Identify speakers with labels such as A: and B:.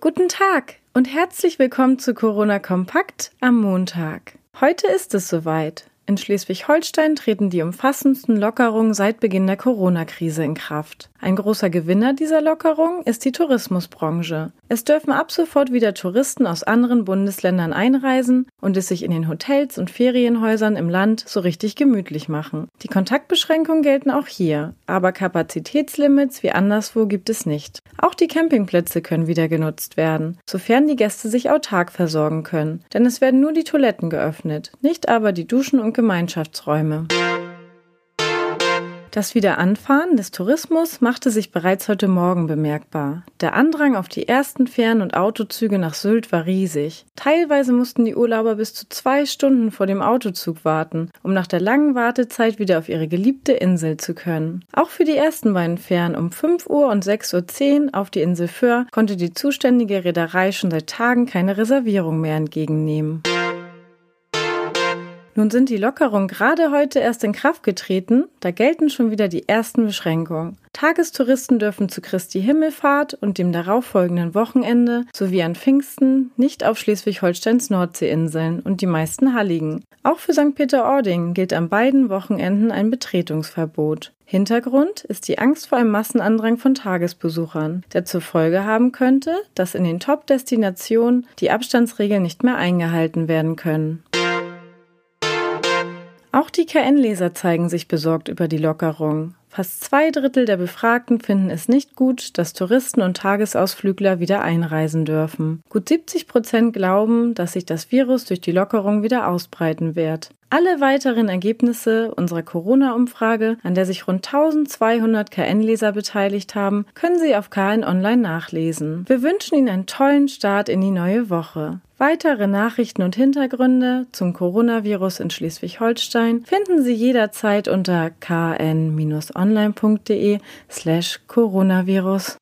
A: Guten Tag und herzlich willkommen zu Corona Kompakt am Montag. Heute ist es soweit. In Schleswig-Holstein treten die umfassendsten Lockerungen seit Beginn der Corona-Krise in Kraft. Ein großer Gewinner dieser Lockerung ist die Tourismusbranche. Es dürfen ab sofort wieder Touristen aus anderen Bundesländern einreisen und es sich in den Hotels und Ferienhäusern im Land so richtig gemütlich machen. Die Kontaktbeschränkungen gelten auch hier, aber Kapazitätslimits wie anderswo gibt es nicht. Auch die Campingplätze können wieder genutzt werden, sofern die Gäste sich autark versorgen können, denn es werden nur die Toiletten geöffnet, nicht aber die Duschen und Gemeinschaftsräume. Das Wiederanfahren des Tourismus machte sich bereits heute Morgen bemerkbar. Der Andrang auf die ersten Fähren und Autozüge nach Sylt war riesig. Teilweise mussten die Urlauber bis zu zwei Stunden vor dem Autozug warten, um nach der langen Wartezeit wieder auf ihre geliebte Insel zu können. Auch für die ersten beiden Fähren um 5 Uhr und 6.10 Uhr auf die Insel Föhr konnte die zuständige Reederei schon seit Tagen keine Reservierung mehr entgegennehmen. Nun sind die Lockerungen gerade heute erst in Kraft getreten, da gelten schon wieder die ersten Beschränkungen. Tagestouristen dürfen zu Christi Himmelfahrt und dem darauffolgenden Wochenende sowie an Pfingsten nicht auf Schleswig-Holsteins Nordseeinseln und die meisten Halligen. Auch für St. Peter-Ording gilt an beiden Wochenenden ein Betretungsverbot. Hintergrund ist die Angst vor einem Massenandrang von Tagesbesuchern, der zur Folge haben könnte, dass in den Top-Destinationen die Abstandsregeln nicht mehr eingehalten werden können. Auch die KN-Leser zeigen sich besorgt über die Lockerung. Fast zwei Drittel der Befragten finden es nicht gut, dass Touristen und Tagesausflügler wieder einreisen dürfen. Gut 70 Prozent glauben, dass sich das Virus durch die Lockerung wieder ausbreiten wird. Alle weiteren Ergebnisse unserer Corona-Umfrage, an der sich rund 1200 KN-Leser beteiligt haben, können Sie auf KN Online nachlesen. Wir wünschen Ihnen einen tollen Start in die neue Woche. Weitere Nachrichten und Hintergründe zum Coronavirus in Schleswig-Holstein finden Sie jederzeit unter kn-online.de slash Coronavirus.